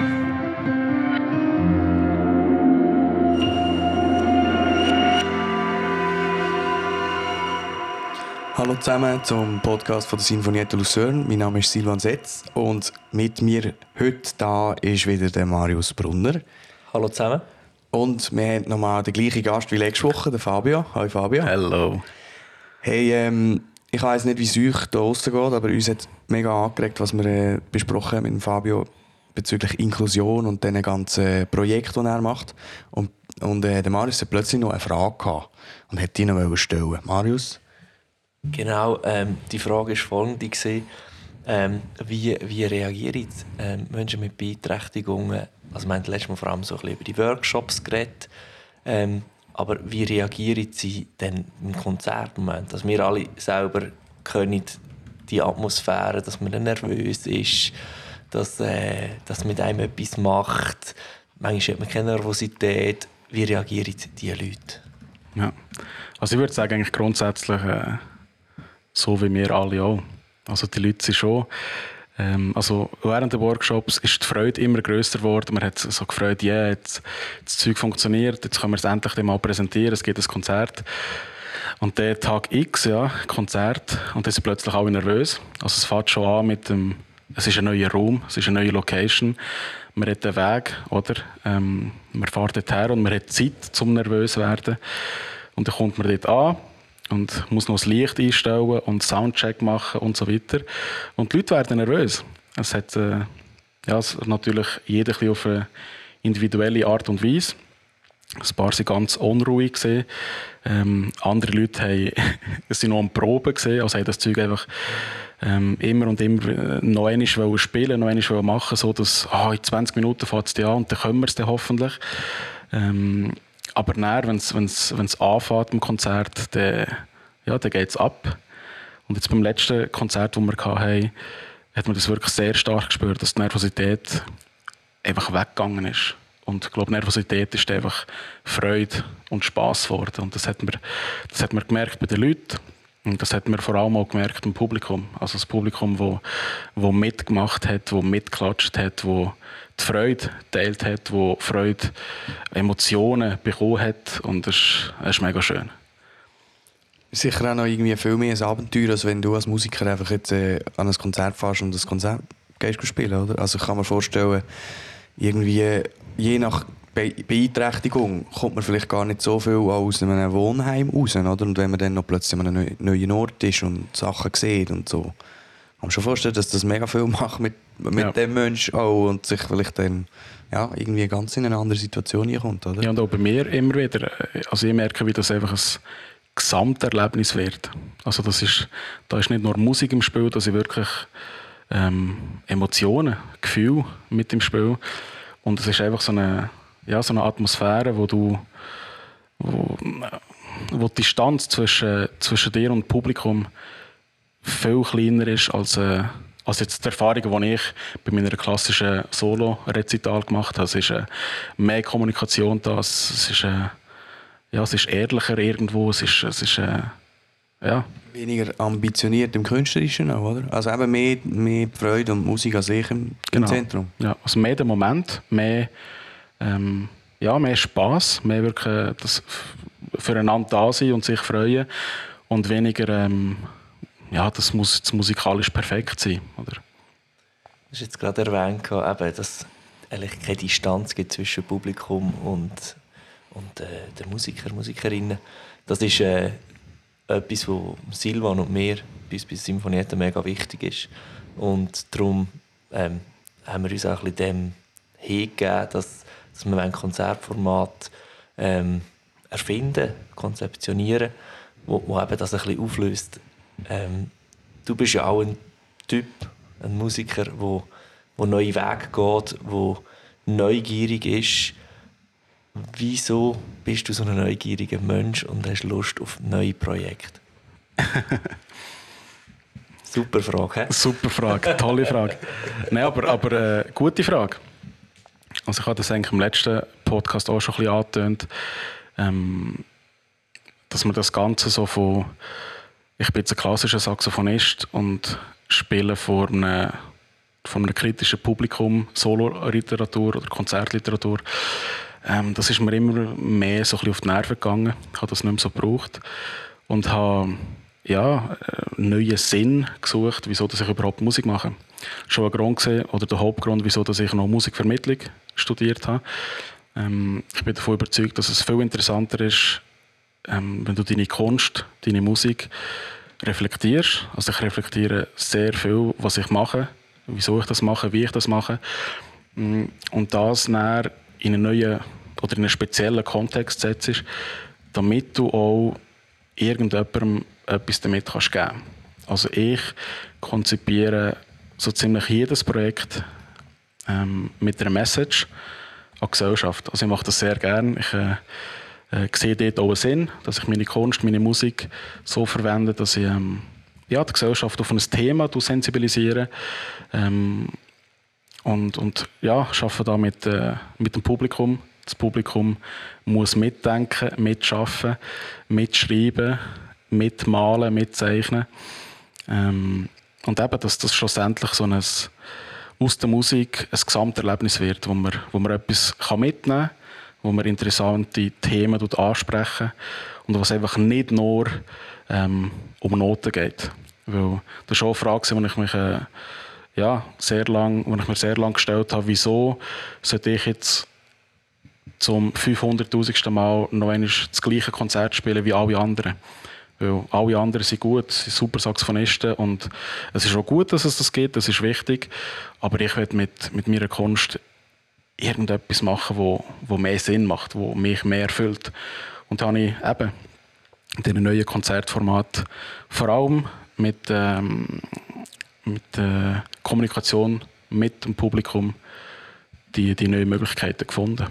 Hallo zusammen zum Podcast von der Sinfonietta Lucerne. Mein Name ist Silvan Setz und mit mir heute da ist wieder der Marius Brunner. Hallo zusammen. Und wir haben nochmal den gleichen Gast wie letzte Woche, den Fabio. Hallo Fabio. Hallo. Hey, ähm, ich weiß nicht, wie es euch da draussen geht, aber uns hat mega angeregt, was wir äh, besprochen haben mit dem Fabio bezüglich Inklusion und den ganzen Projekten, die er macht. Und, und äh, der Marius hat plötzlich noch eine Frage gehabt und hat die noch stellen Marius? Genau, ähm, die Frage war folgende. Ähm, wie, wie reagieren ähm, Menschen mit Beeinträchtigungen? Also wir haben letztes Mal vor allem so ein bisschen über die Workshops geredet. Ähm, aber wie reagieren sie denn im Konzertmoment? Dass wir alle selber können die Atmosphäre, dass man nervös ist, dass, äh, dass mit einem etwas macht. Manchmal hat man keine Nervosität. Wie reagieren diese Leute? Ja. Also ich würde sagen, eigentlich grundsätzlich äh, so wie wir alle auch. Also die Leute sind schon ähm, also während der Workshops ist die Freude immer größer geworden. Man hat so gefreut, ja, yeah, jetzt, das Zeug funktioniert, jetzt können wir es endlich mal präsentieren, es gibt ein Konzert. Und der Tag X, ja, Konzert, und dann sind plötzlich alle nervös. Also es fängt schon an mit dem, es ist ein neuer Raum, es ist eine neue Location. Man hat einen Weg, oder? Ähm, man fährt dort her und man hat Zeit, zum nervös zu werden. Und dann kommt man dort an und muss noch das Licht einstellen und Soundcheck machen und so weiter. Und die Leute werden nervös. Es hat äh, ja, natürlich jeder auf eine individuelle Art und Weise. Ein paar waren ganz unruhig. Ähm, andere Leute sind noch am Proben, also haben das Zeug einfach ähm, immer und immer äh, noch einmal spielen, noch einmal machen, so dass oh, in 20 Minuten fängt es an und dann können wir es dann hoffentlich. Ähm, aber näher, wenn es anfängt im Konzert, dann, ja, dann geht es ab. Und jetzt beim letzten Konzert, das wir hatten, hat man das wirklich sehr stark gespürt, dass die Nervosität einfach weggegangen ist. Und ich glaube, Nervosität ist einfach Freude und Spass geworden. Und das hat man, das hat man gemerkt bei den Leuten. Und das hat man vor allem auch gemerkt im Publikum. Also das Publikum, das wo, wo mitgemacht hat, das mitgeklatscht hat, das die Freude geteilt hat, wo Freude Emotionen bekommen hat und das ist, das ist mega schön. Sicher auch noch irgendwie viel mehr ein Abenteuer, als wenn du als Musiker einfach jetzt äh, an ein Konzert fährst und das Konzert gehst spielen, oder? Also ich kann mir vorstellen, irgendwie je nach Be Beeinträchtigung kommt man vielleicht gar nicht so viel aus einem Wohnheim raus, oder? Und wenn man dann noch plötzlich an einem neuen Ort ist und Sachen sieht und so, kann man schon vorstellen, dass das mega viel macht mit, mit ja. dem Menschen auch und sich vielleicht dann ja, irgendwie ganz in eine andere Situation kommt, oder? Ja, und auch bei mir immer wieder. Also ich merke, wie das einfach ein Gesamterlebnis wird. Also das ist, da ist nicht nur Musik im Spiel, da sind wirklich ähm, Emotionen, Gefühle mit im Spiel. Und es ist einfach so eine, ja, so eine Atmosphäre, wo du wo, wo die Distanz zwischen, zwischen dir und dem Publikum viel kleiner ist als, äh, als jetzt die Erfahrungen, die ich bei meiner klassischen Solo-Rezital gemacht habe. Es ist äh, mehr Kommunikation da, es ist, äh, ja, es ist ehrlicher irgendwo, es ist, es ist äh, ja. Weniger ambitioniert im Künstlerischen auch, oder? Also eben mehr, mehr Freude und Musik als ich im, genau. Zentrum. Ja, also mehr der Moment, mehr, ähm, ja, mehr Spass, mehr wirklich das füreinander da sein und sich freuen und weniger ähm, ja, das muss jetzt musikalisch perfekt sein. Oder? Du hast jetzt gerade erwähnt, eben, dass es keine Distanz gibt zwischen Publikum und, und äh, der Musiker, Musikerinnen. Das ist äh, etwas, was Silvan und mir bis bei Symphonietta mega wichtig ist. Und darum ähm, haben wir uns auch ein bisschen dem hingegeben, dass, dass wir ein Konzertformat ähm, erfinden, konzeptionieren, wo, wo eben das ein bisschen auflöst, ähm, du bist ja auch ein Typ, ein Musiker, der wo, wo neue Wege geht, wo neugierig ist. Wieso bist du so ein neugieriger Mensch und hast Lust auf neue Projekte? Super Frage. He? Super Frage, tolle Frage. Nein, aber, aber äh, gute Frage. Also ich habe das eigentlich im letzten Podcast auch schon ein bisschen angetönt, ähm, dass man das Ganze so von ich bin jetzt ein klassischer Saxophonist und spiele vor einem, von einem kritischen Publikum, Solo-Literatur oder Konzertliteratur. Ähm, das ist mir immer mehr so auf die Nerven gegangen. Ich habe das nicht mehr so gebraucht. Und habe ja, neuen Sinn gesucht, wieso dass ich überhaupt Musik mache. Schon ein Grund gesehen, oder der Hauptgrund, wieso dass ich noch Musikvermittlung studiert habe. Ähm, ich bin davon überzeugt, dass es viel interessanter ist, ähm, wenn du deine Kunst, deine Musik reflektierst. Also ich reflektiere sehr viel, was ich mache, wieso ich das mache, wie ich das mache. Mm, und das dann in einen neuen oder in einen speziellen Kontext setzt, damit du auch irgendjemandem etwas damit kannst geben Also ich konzipiere so ziemlich jedes Projekt ähm, mit einer Message an die Gesellschaft. Also ich mache das sehr gerne. Ich äh, äh, sehe dort auch einen Sinn, dass ich meine Kunst, meine Musik so verwende, dass ich ähm, ja, die Gesellschaft auf ein Thema sensibilisiere. Ähm, und, und ja, arbeite da mit, äh, mit dem Publikum. Das Publikum muss mitdenken, mitschaffen, mitschreiben, mitmalen, mitzeichnen. Ähm, und eben, dass das schlussendlich so ein, aus der Musik ein Gesamterlebnis wird, wo man, wo man etwas mitnehmen kann, wo man interessante Themen ansprechen und was einfach nicht nur ähm, um Noten geht. Weil das ist auch eine Frage, die ich mich äh, ja, sehr lang, wo ich mir sehr lange gestellt habe, wieso sollte ich jetzt zum 500.000. Mal noch einmal das gleiche Konzert spielen wie alle anderen? Weil alle anderen sind gut, sind super Saxophonisten und es ist auch gut, dass es das gibt, das ist wichtig. Aber ich will mit, mit meiner Kunst irgendetwas machen, wo, wo mehr Sinn macht, wo mich mehr erfüllt. Und da habe ich eben in diesem neuen Konzertformat vor allem mit, ähm, mit äh, Kommunikation mit dem Publikum die, die neuen Möglichkeiten gefunden.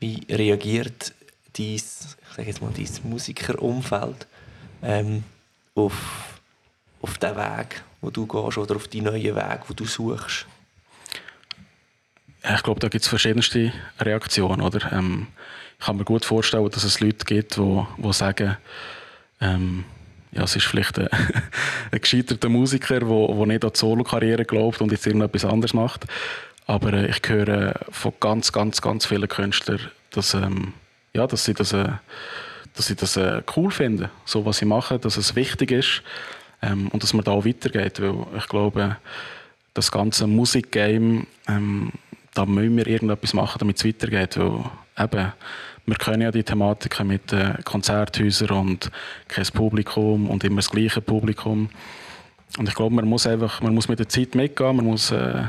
Wie reagiert dein, ich sage jetzt mal, dein Musikerumfeld ähm, auf, auf den Weg, wo du gehst oder auf die neuen Wege, wo du suchst? Ich glaube, da gibt es verschiedenste Reaktionen. Oder? Ähm, ich kann mir gut vorstellen, dass es Leute gibt, die, die sagen, ähm, ja, es ist vielleicht ein, ein gescheiterter Musiker, der, der nicht an die Solo-Karriere glaubt und jetzt irgendetwas anderes macht. Aber äh, ich höre von ganz, ganz, ganz vielen Künstlern, dass, ähm, ja, dass sie das, äh, dass sie das äh, cool finden, so was sie machen, dass es wichtig ist ähm, und dass man da auch weitergeht. Weil ich glaube, das ganze Musikgame, ähm, da müssen wir irgendetwas machen, damit es weitergeht. Weil eben, wir kennen ja die Thematiken mit äh, Konzerthäusern und kein Publikum und immer das gleiche Publikum. Und ich glaube, man muss einfach, man muss mit der Zeit mitgehen, man muss äh,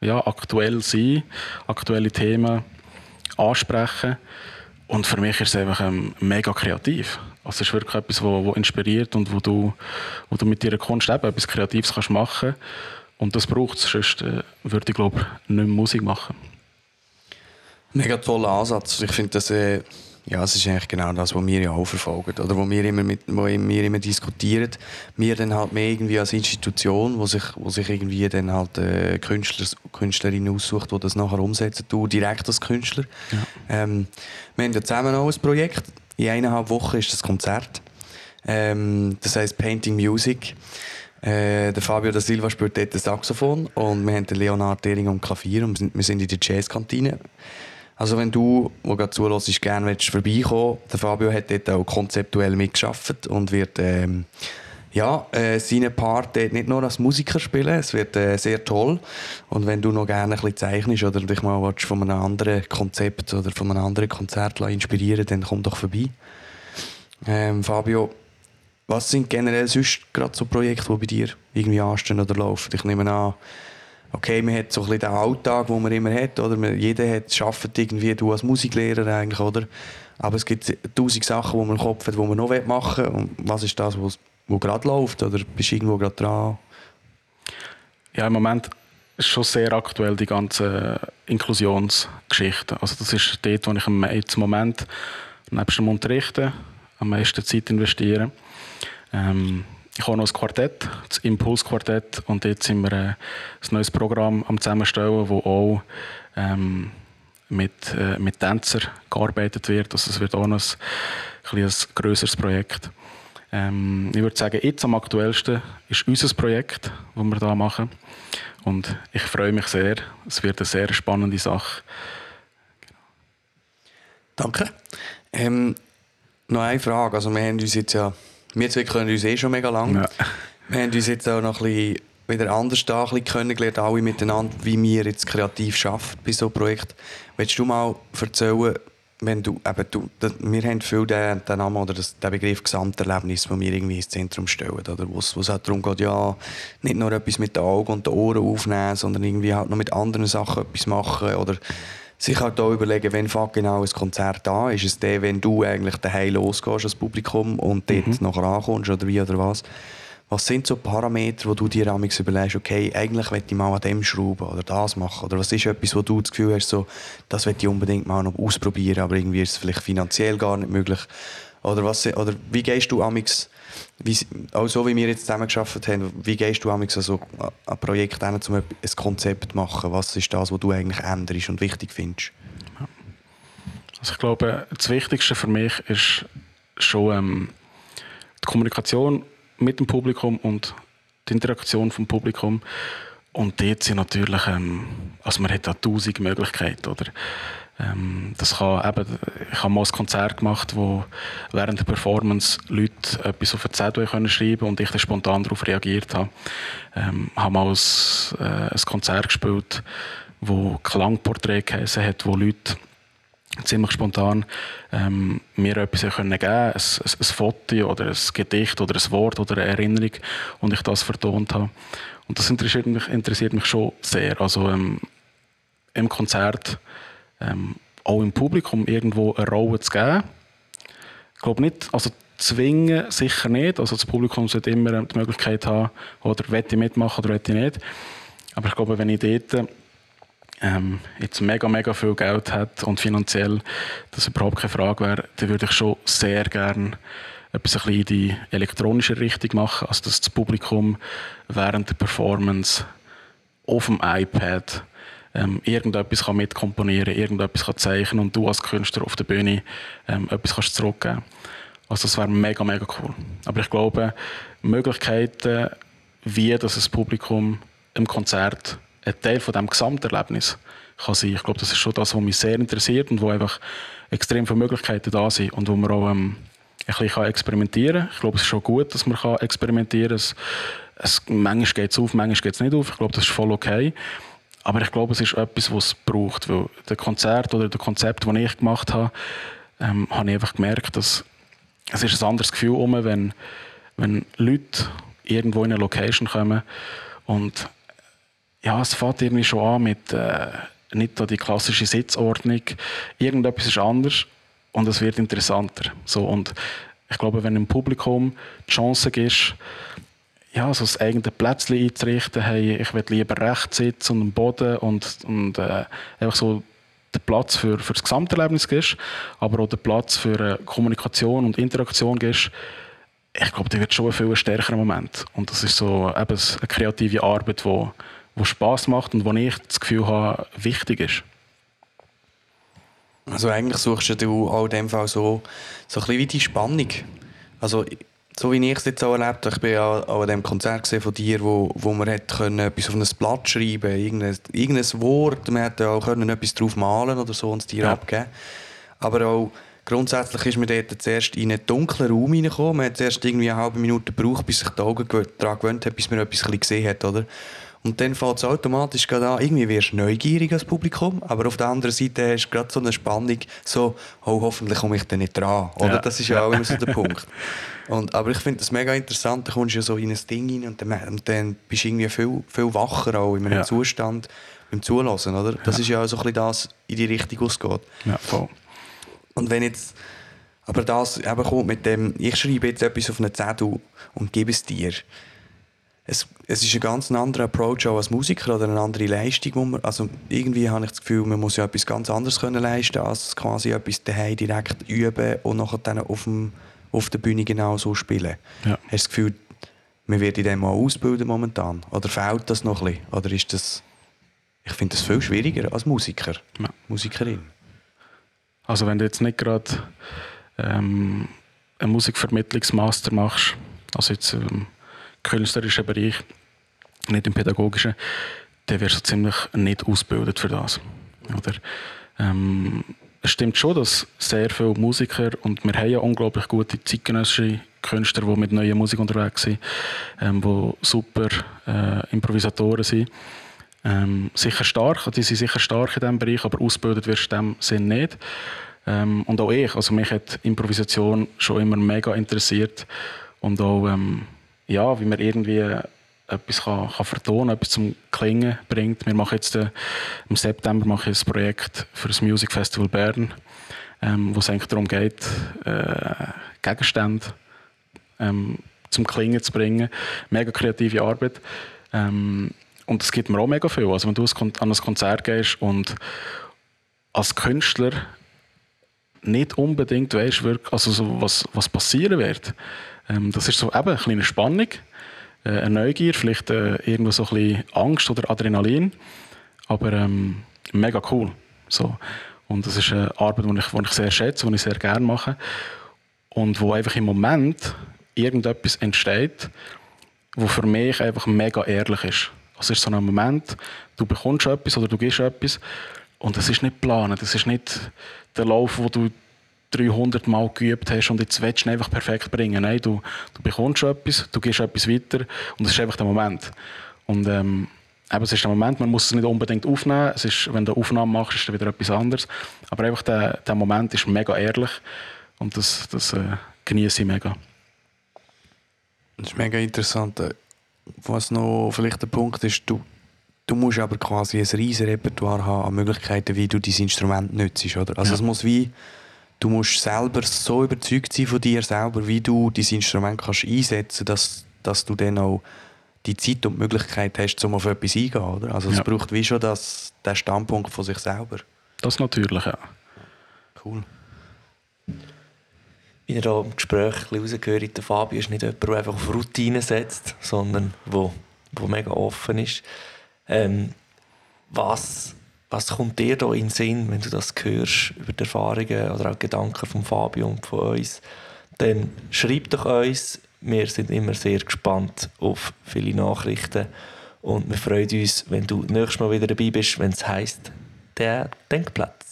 ja, aktuell sein, aktuelle Themen ansprechen. Und für mich ist es einfach ähm, mega kreativ. Also es ist wirklich etwas, was inspiriert und wo du, wo du mit deiner Kunst eben etwas Kreatives kannst machen Und das braucht es, sonst äh, würde ich glaube nicht mehr Musik machen. Mega toller Ansatz. Ich finde, das, äh, ja, das ist eigentlich genau das, was wir ja auch verfolgen. Oder wo wir immer, mit, wo wir immer diskutieren. Wir dann halt mehr irgendwie als Institution, wo sich, wo sich irgendwie dann halt äh, Künstler, Künstlerinnen aussucht, die das nachher umsetzen. Du direkt als Künstler. Ja. Ähm, wir haben ja zusammen auch ein Projekt. In eineinhalb Wochen ist das Konzert. Ähm, das heißt Painting Music. Äh, der Fabio da Silva spielt dort das Saxophon und wir haben den Leonard Dering am Klavier und wir sind in der Jazzkantine. Also wenn du, wo gerade zuhörst, gerne willst, vorbeikommen der Fabio hat dort auch konzeptuell mitgeschafft und wird ähm, ja, äh, seine Part dort nicht nur als Musiker spielen, es wird äh, sehr toll. Und wenn du noch gerne ein bisschen zeichnest oder dich mal von einem anderen Konzept oder von einem anderen Konzert inspirieren dann komm doch vorbei. Ähm, Fabio, was sind generell sonst gerade so Projekte, die bei dir irgendwie anstehen oder laufen? Ich nehme an, okay, man hat so ein bisschen den Alltag, den man immer hat, oder? Man, jeder hat, arbeitet irgendwie, du als Musiklehrer eigentlich, oder? Aber es gibt tausend Sachen, die man im Kopf hat, die man noch machen will. Und was ist das, was, gerade läuft, oder bist du irgendwo gerade dran? Ja, im Moment ist schon sehr aktuell die ganze Inklusionsgeschichte. Also das ist dort, wo ich im Moment nebst dem Unterrichten am meisten Zeit investiere. Ähm, ich habe noch ein Quartett, das Impulsquartett, und jetzt sind wir äh, ein neues Programm am zusammenstellen, wo auch ähm, mit, äh, mit Tänzern gearbeitet wird. Also es wird auch noch ein, ein, ein größeres Projekt. Ähm, ich würde sagen, jetzt am aktuellsten ist unser Projekt, das wir hier machen. Und ich freue mich sehr. Es wird eine sehr spannende Sache. Danke. Ähm, noch eine Frage. Also wir haben uns jetzt ja, wir zwei können uns eh schon mega lang. Ja. Wir haben uns jetzt auch noch ein bisschen wieder anders da ein bisschen kennengelernt, alle miteinander, wie wir jetzt kreativ arbeiten bei so einem Projekt. Willst du mal erzählen, wenn du, eben, du, wir haben viel den, den Namen oder das, den Begriff Gesamterlebnis, den wir irgendwie ins Zentrum stellen, oder wo es auch darum geht, ja, nicht nur etwas mit den Augen und den Ohren aufnehmen, sondern irgendwie halt noch mit anderen Sachen etwas machen oder sich halt auch überlegen, wenn fängt genau ein Konzert da ist. es der, wenn du eigentlich daheim losgehst als Publikum und dort mhm. nachher ankommst oder wie oder was? Was sind so Parameter, wo du dir amigs überlegst, okay, eigentlich möchte ich mal an dem schrauben oder das machen? Oder was ist etwas, wo du das Gefühl hast, so, das möchte ich unbedingt mal noch ausprobieren, aber irgendwie ist es vielleicht finanziell gar nicht möglich? Oder, was, oder wie gehst du wie, auch so wie wir jetzt zusammen geschafft haben, wie gehst du amigs also ein Projekt hin, um ein Konzept zu machen? Was ist das, was du eigentlich änderst und wichtig findest? Also ich glaube, das Wichtigste für mich ist schon ähm, die Kommunikation mit dem Publikum und die Interaktion vom Publikum. Und dort sind natürlich, ähm, also man hat da tausend Möglichkeiten, oder? Ähm, das kann eben, ich habe mal ein Konzert gemacht, wo während der Performance Leute etwas auf ein Zettel können schreiben und ich dann spontan darauf reagiert habe. Ähm, habe mal ein, äh, ein Konzert gespielt, wo Klangporträt geheißen hat, wo Leute ziemlich spontan ähm, mir etwas können geben ein, ein, ein Foto oder ein Gedicht oder ein Wort oder eine Erinnerung und ich das vertont habe. Und das interessiert mich, interessiert mich schon sehr. Also ähm, im Konzert, ähm, auch im Publikum irgendwo eine Rolle zu geben. Ich glaube nicht, also zwingen sicher nicht. Also das Publikum sollte immer die Möglichkeit haben, oder will ich mitmachen oder will ich nicht. Aber ich glaube, wenn ich dort ähm, jetzt mega, mega viel Geld hat und finanziell das überhaupt keine Frage wäre, dann würde ich schon sehr gerne etwas ein bisschen in die elektronische Richtung machen, also dass das Publikum während der Performance auf dem iPad ähm, irgendetwas kann mitkomponieren, irgendetwas kann zeichnen und du als Künstler auf der Bühne ähm, etwas kannst zurückgeben. Also das wäre mega, mega cool. Aber ich glaube, Möglichkeiten, wie das, Publikum im Konzert ein Teil von dem Gesamterlebnis kann sein. Ich glaube, das ist schon das, was mich sehr interessiert und wo einfach extrem viele Möglichkeiten da sind und wo man auch ähm, ein bisschen experimentieren kann. Ich glaube, es ist schon gut, dass man experimentieren kann. Es, es, manchmal geht es auf, manchmal geht es nicht auf. Ich glaube, das ist voll okay. Aber ich glaube, es ist etwas, was es braucht. Weil der Konzert oder das Konzept, das ich gemacht habe, ähm, habe ich einfach gemerkt, dass es ist ein anderes Gefühl um, wenn, wenn Leute irgendwo in eine Location kommen und ja, es fängt irgendwie schon an mit äh, nicht die klassische Sitzordnung. Irgendetwas ist anders und es wird interessanter. So, und ich glaube, wenn im Publikum die Chance ist, ja, so das eigene Plätzchen einzurichten, hey, ich will lieber rechts sitzen und am Boden und, und äh, einfach so den Platz für, für das Gesamterlebnis gibst, aber auch den Platz für äh, Kommunikation und Interaktion gibst, ich glaube, der wird schon ein viel stärkerer Moment. Und das ist so eben eine kreative Arbeit, die wo Spaß macht und wo ich das Gefühl habe, wichtig ist. Also eigentlich suchst du auch in dem Fall so, so ein bisschen wie die Spannung. Also so wie ich es jetzt auch erlebt habe, ich bin ja auch an dem Konzert von dir, wo, wo man hat können etwas auf ein Blatt schreiben irgendein, irgendein Wort, man hätte auch können etwas drauf malen oder so und es dir ja. abgeben. Aber auch grundsätzlich ist man dort zuerst in einen dunklen Raum reingekommen. Man hat zuerst irgendwie eine halbe Minute gebraucht, bis sich die Augen daran gewöhnt hat, bis man etwas gesehen hat, oder? Und dann fällt es automatisch gerade an, irgendwie wirst du neugierig als Publikum, aber auf der anderen Seite hast du gerade so eine Spannung, so, oh, hoffentlich komme ich da nicht dran. Oder? Ja. Das ist ja auch immer so der Punkt. Und, aber ich finde das mega interessant, da kommst du ja so in ein Ding rein und dann, und dann bist du irgendwie viel, viel wacher auch in einem ja. Zustand beim Zulassen, oder? Das ja. ist ja auch so ein bisschen das, in die Richtung ausgeht. Ja, voll. Und wenn jetzt, aber das eben kommt mit dem, ich schreibe jetzt etwas auf einen Zettel und gebe es dir, es, es ist ein ganz anderer Approach auch als Musiker oder eine andere Leistung. Wo man, also irgendwie habe ich das Gefühl, man muss ja etwas ganz anderes können leisten als quasi etwas daheim direkt üben und nachher dann auf, dem, auf der Bühne genau so spielen. Ja. Hast du das Gefühl, man wird in dem mal ausbilden momentan? Oder fehlt das noch ein bisschen? Oder ist das... Ich finde das viel schwieriger als Musiker, ja. Musikerin. Also wenn du jetzt nicht gerade ähm, einen Musikvermittlungsmaster machst, also jetzt im künstlerischen Bereich, nicht im pädagogischen, dann wirst du ziemlich nicht ausgebildet für das. Oder, ähm, es stimmt schon, dass sehr viele Musiker, und wir haben ja unglaublich gute zeitgenössische Künstler, die mit neuer Musik unterwegs sind, ähm, die super äh, Improvisatoren sind. Ähm, sicher stark, die sind sicher stark in diesem Bereich, aber ausgebildet wirst du in dem Sinn nicht. Ähm, und auch ich, also mich hat Improvisation schon immer mega interessiert und auch, ähm, ja, wie man irgendwie etwas kann, kann vertonen, etwas zum Klingen bringt. Wir machen jetzt äh, im September mache ich ein Projekt für das Music Festival Bern, ähm, wo es eigentlich darum geht, äh, Gegenstände ähm, zum Klingen zu bringen. Mega kreative Arbeit. Ähm, und es gibt mir auch mega viel. Also wenn du an ein Konzert gehst und als Künstler nicht unbedingt weißt, also so was, was passieren wird. Ähm, das ist so eben eine kleine Spannung äh, eine Neugier, vielleicht äh, irgendwo so ein bisschen Angst oder Adrenalin. Aber ähm, mega cool. So. Und das ist eine Arbeit, die ich, die ich sehr schätze, die ich sehr gerne mache. Und wo einfach im Moment irgendetwas entsteht, wo für mich einfach mega ehrlich ist. Also es ist so ein Moment, du bekommst etwas oder du gibst etwas und es ist nicht geplant, es ist nicht der Lauf, wo du 300 Mal geübt hast und jetzt willst du einfach perfekt bringen. Nein, du, du bekommst etwas, du gehst etwas weiter und es ist einfach der Moment. Und ähm, eben, es ist der Moment, man muss es nicht unbedingt aufnehmen. Es ist, wenn du Aufnahmen machst, ist es wieder etwas anderes. Aber einfach der, der Moment ist mega ehrlich und das, das äh, genieße ich mega. Das ist mega interessant. Was noch vielleicht der Punkt ist, du, du musst aber quasi ein riesiges Repertoire haben an Möglichkeiten, wie du dein Instrument nutzt. Oder? Also ja. es muss wie du musst selber so überzeugt sein von dir selber, wie du dein Instrument kannst einsetzen kannst, dass, dass du dann auch die Zeit und die Möglichkeit hast, um auf etwas eingehen. Oder? Also es ja. braucht wie schon das, den Standpunkt von sich selber. Das natürlich, ja. Cool. Wie ihr hier im Gespräch rausgehört, der Fabio ist nicht jemand, der einfach auf Routine setzt, sondern der, der mega offen ist. Ähm, was was kommt dir da in den Sinn, wenn du das hörst, über die Erfahrungen oder auch Gedanken von Fabio und von uns? Dann schreibt doch uns. Wir sind immer sehr gespannt auf viele Nachrichten. Und wir freuen uns, wenn du nächstes Mal wieder dabei bist, wenn es heisst, der Denkplatz.